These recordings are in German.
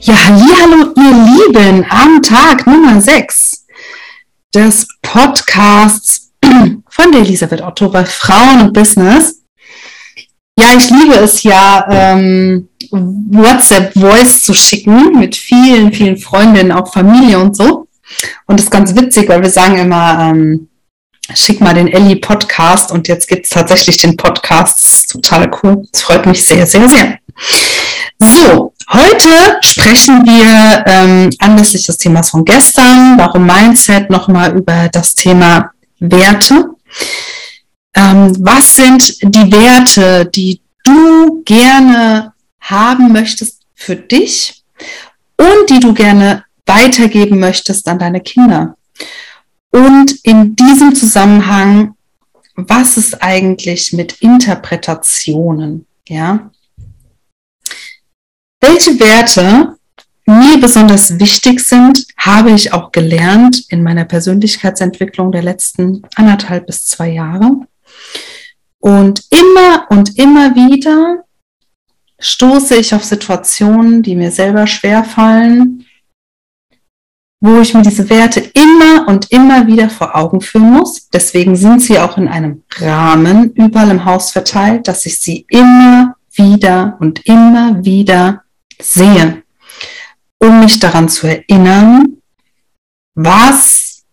Ja, hallo ihr Lieben, am Tag Nummer 6 des Podcasts von der Elisabeth Otto bei Frauen und Business. Ja, ich liebe es ja, ähm, WhatsApp-Voice zu schicken mit vielen, vielen Freundinnen, auch Familie und so. Und das ist ganz witzig, weil wir sagen immer, ähm, schick mal den Ellie Podcast und jetzt gibt es tatsächlich den Podcast. Das ist total cool. Das freut mich sehr, sehr, sehr. So, heute sprechen wir ähm, anlässlich des Themas von gestern, warum Mindset, nochmal über das Thema Werte. Ähm, was sind die Werte, die du gerne haben möchtest für dich und die du gerne weitergeben möchtest an deine Kinder? Und in diesem Zusammenhang, was ist eigentlich mit Interpretationen? Ja, welche Werte mir besonders wichtig sind, habe ich auch gelernt in meiner Persönlichkeitsentwicklung der letzten anderthalb bis zwei Jahre. Und immer und immer wieder stoße ich auf Situationen, die mir selber schwerfallen, wo ich mir diese Werte immer und immer wieder vor Augen führen muss. Deswegen sind sie auch in einem Rahmen überall im Haus verteilt, dass ich sie immer wieder und immer wieder sehe, um mich daran zu erinnern, was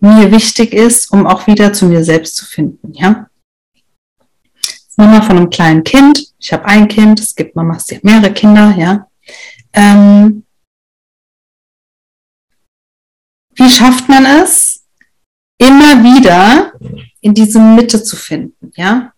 mir wichtig ist, um auch wieder zu mir selbst zu finden. Ja? Mal von einem kleinen Kind. Ich habe ein Kind, es gibt Mamas, die haben mehrere Kinder. Ja? Ähm, wie schafft man es, immer wieder in diese Mitte zu finden? Ja?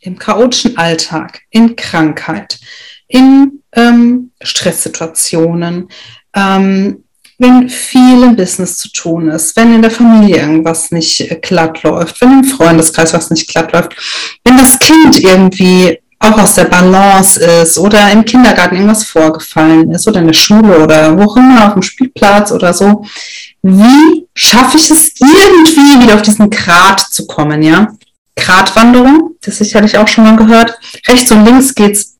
Im chaotischen Alltag, in Krankheit, in ähm, Stresssituationen, ähm, wenn viel im Business zu tun ist, wenn in der Familie irgendwas nicht äh, glatt läuft, wenn im Freundeskreis was nicht glatt läuft, wenn das Kind irgendwie auch aus der Balance ist oder im Kindergarten irgendwas vorgefallen ist oder in der Schule oder wo auch immer, auf dem Spielplatz oder so. Wie schaffe ich es irgendwie wieder auf diesen Grat zu kommen, ja? Gratwanderung, das sicherlich auch schon mal gehört. Rechts und links geht's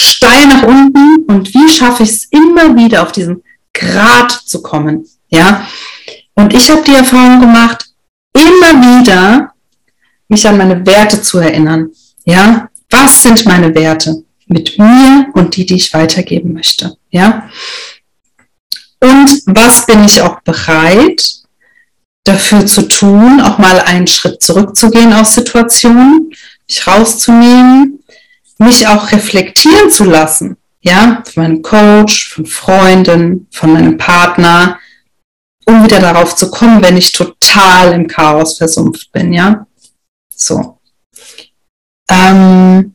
steil nach unten und wie schaffe ich es immer wieder auf diesen Grad zu kommen, ja? Und ich habe die Erfahrung gemacht, immer wieder mich an meine Werte zu erinnern, ja? Was sind meine Werte mit mir und die, die ich weitergeben möchte, ja? Und was bin ich auch bereit dafür zu tun, auch mal einen Schritt zurückzugehen aus Situationen, mich rauszunehmen, mich auch reflektieren zu lassen, ja, von meinem Coach, von Freunden, von meinem Partner, um wieder darauf zu kommen, wenn ich total im Chaos versumpft bin, ja. So. Ähm,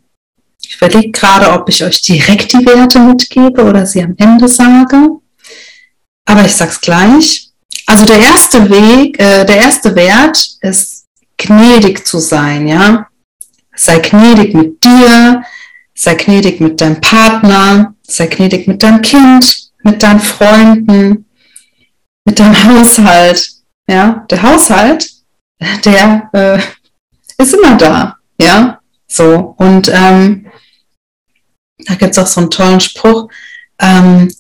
ich überlege gerade, ob ich euch direkt die Werte mitgebe oder sie am Ende sage. Aber ich sag's gleich. Also der erste Weg, äh, der erste Wert ist gnädig zu sein, ja. Sei gnädig mit dir, sei gnädig mit deinem Partner, sei gnädig mit deinem Kind, mit deinen Freunden, mit deinem Haushalt. Ja, der Haushalt, der äh, ist immer da. Ja, so. Und ähm, da gibt es auch so einen tollen Spruch. Ähm,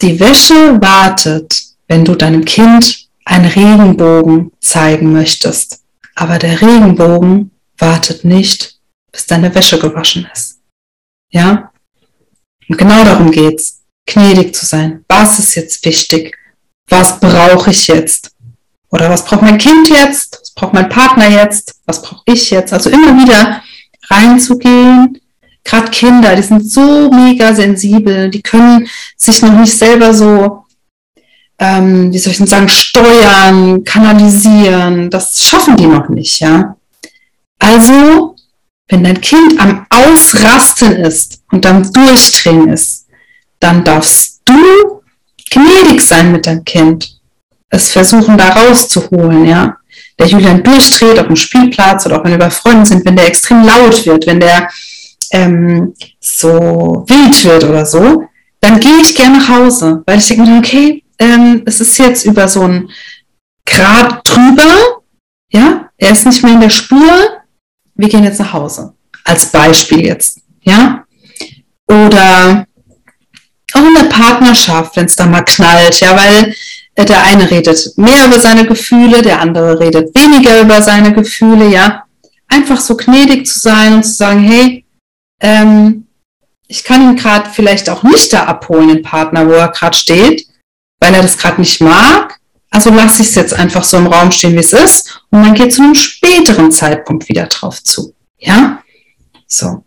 die Wäsche wartet, wenn du deinem Kind einen Regenbogen zeigen möchtest. Aber der Regenbogen wartet nicht, bis deine Wäsche gewaschen ist. Ja? Und genau darum geht's, gnädig zu sein. Was ist jetzt wichtig? Was brauche ich jetzt? Oder was braucht mein Kind jetzt? Was braucht mein Partner jetzt? Was brauche ich jetzt? Also immer wieder reinzugehen. Gerade Kinder, die sind so mega sensibel, die können sich noch nicht selber so ähm, wie soll ich denn sagen, steuern, kanalisieren. Das schaffen die noch nicht, ja. Also, wenn dein Kind am Ausrasten ist und am Durchdrehen ist, dann darfst du gnädig sein mit deinem Kind. Es versuchen, da rauszuholen, ja. Der Julian durchdreht auf dem Spielplatz oder auch wenn wir bei Freunden sind, wenn der extrem laut wird, wenn der ähm, so wild wird oder so, dann gehe ich gerne nach Hause, weil ich denke, okay, ähm, es ist jetzt über so ein Grad drüber, ja, er ist nicht mehr in der Spur, wir gehen jetzt nach Hause. Als Beispiel jetzt, ja. Oder auch in der Partnerschaft, wenn es da mal knallt, ja, weil äh, der eine redet mehr über seine Gefühle, der andere redet weniger über seine Gefühle, ja. Einfach so gnädig zu sein und zu sagen, hey, ähm, ich kann ihn gerade vielleicht auch nicht da abholen, den Partner, wo er gerade steht, weil er das gerade nicht mag. Also lasse ich es jetzt einfach so im Raum stehen, wie es ist, und man geht zu einem späteren Zeitpunkt wieder drauf zu. Ja? So.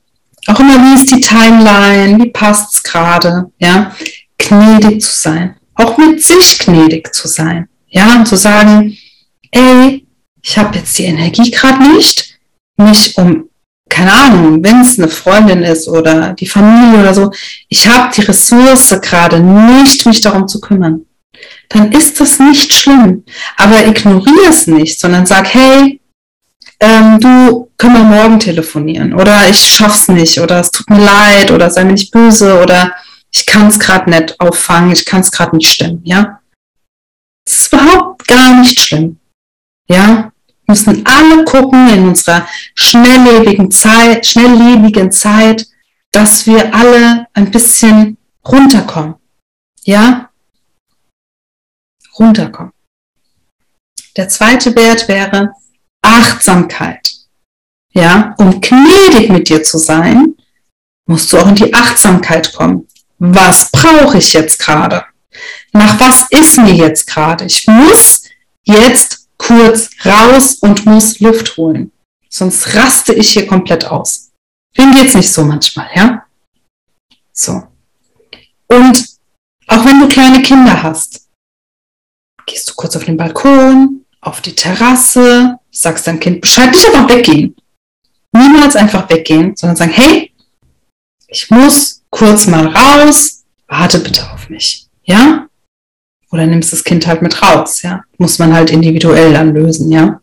Auch immer, wie ist die Timeline, wie passt es gerade, ja? Gnädig zu sein. Auch mit sich gnädig zu sein. Ja, und zu sagen, ey, ich habe jetzt die Energie gerade nicht, mich um, keine Ahnung, wenn es eine Freundin ist oder die Familie oder so, ich habe die Ressource gerade nicht, mich darum zu kümmern dann ist das nicht schlimm. Aber ignoriere es nicht, sondern sag, hey, ähm, du, können wir morgen telefonieren oder ich schaff's nicht oder es tut mir leid oder sei mir nicht böse oder ich kann es gerade nicht auffangen, ich kann es gerade nicht stemmen, ja. Es ist überhaupt gar nicht schlimm, ja. Müssen alle gucken in unserer schnelllebigen Zeit, schnelllebigen Zeit, dass wir alle ein bisschen runterkommen, ja runterkommen. Der zweite Wert wäre Achtsamkeit. Ja, um gnädig mit dir zu sein, musst du auch in die Achtsamkeit kommen. Was brauche ich jetzt gerade? Nach was ist mir jetzt gerade? Ich muss jetzt kurz raus und muss Luft holen. Sonst raste ich hier komplett aus. Wem geht's nicht so manchmal, ja? So. Und auch wenn du kleine Kinder hast, gehst du kurz auf den Balkon, auf die Terrasse, sagst deinem Kind Bescheid, nicht einfach weggehen. Niemals einfach weggehen, sondern sagen, hey, ich muss kurz mal raus, warte bitte auf mich. Ja? Oder nimmst das Kind halt mit raus, ja? Muss man halt individuell dann lösen, ja?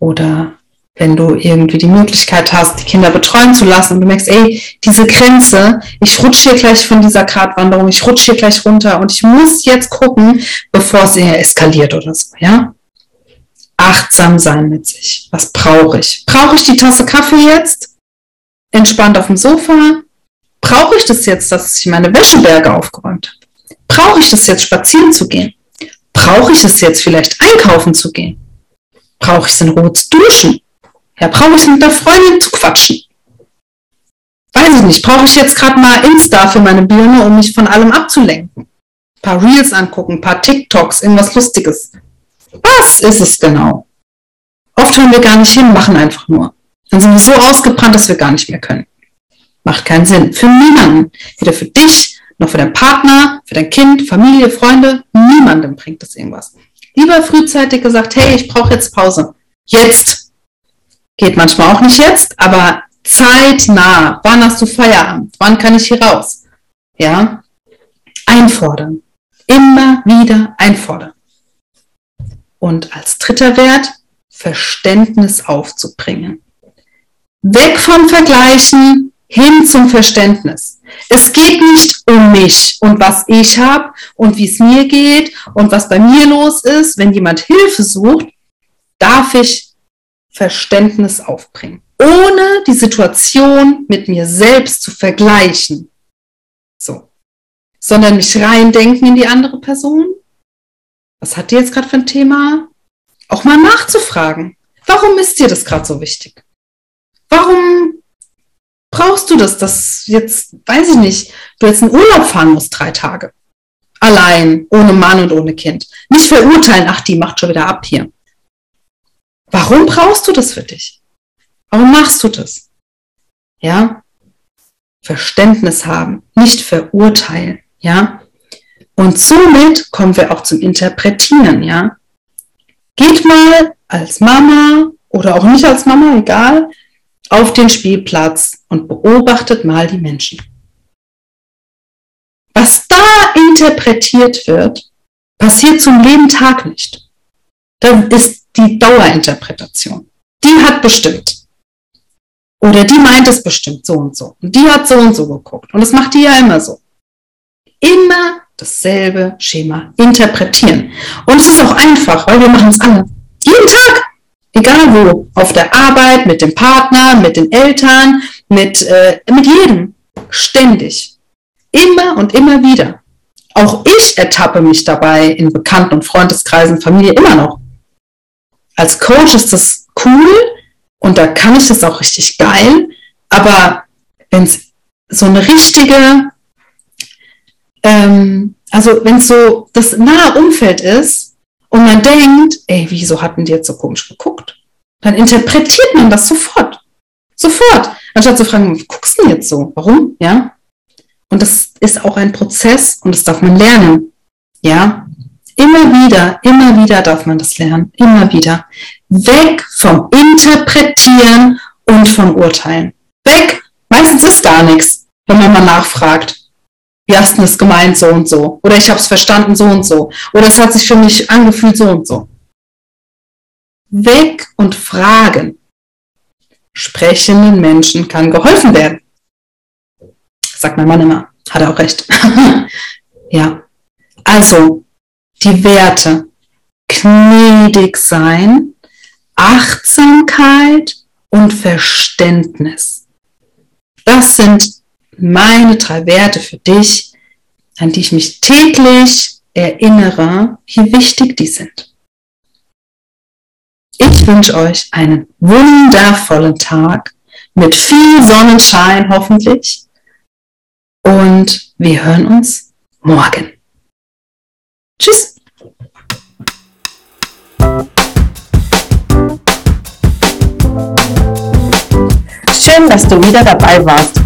Oder wenn du irgendwie die Möglichkeit hast, die Kinder betreuen zu lassen und du merkst, ey, diese Grenze, ich rutsche hier gleich von dieser Gratwanderung, ich rutsche hier gleich runter und ich muss jetzt gucken, bevor es eher eskaliert oder so, ja? Achtsam sein mit sich. Was brauche ich? Brauche ich die Tasse Kaffee jetzt? Entspannt auf dem Sofa? Brauche ich das jetzt, dass ich meine Wäscheberge aufgeräumt habe? Brauche ich das jetzt, spazieren zu gehen? Brauche ich es jetzt, vielleicht einkaufen zu gehen? Brauche ich es in Ruhe zu duschen? Ja, brauche ich mit der Freundin zu quatschen? Weiß ich nicht. Brauche ich jetzt gerade mal Insta für meine Birne, um mich von allem abzulenken? Ein paar Reels angucken, ein paar TikToks, irgendwas Lustiges. Was ist es genau? Oft hören wir gar nicht hin, machen einfach nur. Dann sind wir so ausgebrannt, dass wir gar nicht mehr können. Macht keinen Sinn. Für niemanden. Weder für dich, noch für deinen Partner, für dein Kind, Familie, Freunde. Niemandem bringt das irgendwas. Lieber frühzeitig gesagt, hey, ich brauche jetzt Pause. Jetzt. Geht manchmal auch nicht jetzt, aber zeitnah. Wann hast du Feierabend? Wann kann ich hier raus? Ja? Einfordern. Immer wieder einfordern. Und als dritter Wert, Verständnis aufzubringen. Weg vom Vergleichen hin zum Verständnis. Es geht nicht um mich und was ich habe und wie es mir geht und was bei mir los ist. Wenn jemand Hilfe sucht, darf ich Verständnis aufbringen, ohne die Situation mit mir selbst zu vergleichen. So. Sondern mich reindenken in die andere Person. Was hat die jetzt gerade für ein Thema? Auch mal nachzufragen. Warum ist dir das gerade so wichtig? Warum brauchst du das, dass jetzt, weiß ich nicht, du jetzt in Urlaub fahren musst, drei Tage? Allein, ohne Mann und ohne Kind. Nicht verurteilen, ach, die macht schon wieder ab hier. Warum brauchst du das für dich? Warum machst du das? Ja? Verständnis haben, nicht verurteilen, ja? Und somit kommen wir auch zum Interpretieren, ja? Geht mal als Mama oder auch nicht als Mama, egal, auf den Spielplatz und beobachtet mal die Menschen. was da interpretiert wird, passiert zum Leben Tag nicht. Das ist die Dauerinterpretation. Die hat bestimmt. Oder die meint es bestimmt so und so. Und die hat so und so geguckt. Und das macht die ja immer so. Immer dasselbe Schema interpretieren. Und es ist auch einfach, weil wir machen es alle. Jeden Tag. Egal wo. Auf der Arbeit, mit dem Partner, mit den Eltern, mit, äh, mit jedem. Ständig. Immer und immer wieder. Auch ich ertappe mich dabei in Bekannten- und Freundeskreisen, Familie immer noch. Als Coach ist das cool und da kann ich das auch richtig geil. Aber wenn es so eine richtige, ähm, also wenn es so das nahe Umfeld ist und man denkt, ey, wieso hatten die jetzt so komisch geguckt? Dann interpretiert man das sofort. Sofort. Anstatt zu fragen, wie guckst du denn jetzt so? Warum? Ja. Und das ist auch ein Prozess und das darf man lernen. Ja. Immer wieder, immer wieder darf man das lernen. Immer wieder. Weg vom Interpretieren und vom Urteilen. Weg. Meistens ist gar nichts, wenn man mal nachfragt. Wie hast du es gemeint, so und so? Oder ich habe es verstanden, so und so. Oder es hat sich für mich angefühlt, so und so. Weg und fragen sprechenden Menschen kann geholfen werden. Sagt mein Mann immer. Hat er auch recht. ja. Also, die Werte. Gnädig sein, Achtsamkeit und Verständnis. Das sind meine drei Werte für dich, an die ich mich täglich erinnere, wie wichtig die sind. Ich wünsche euch einen wundervollen Tag mit viel Sonnenschein hoffentlich. Und wir hören uns morgen. Tschüss. Schön, dass du wieder dabei warst.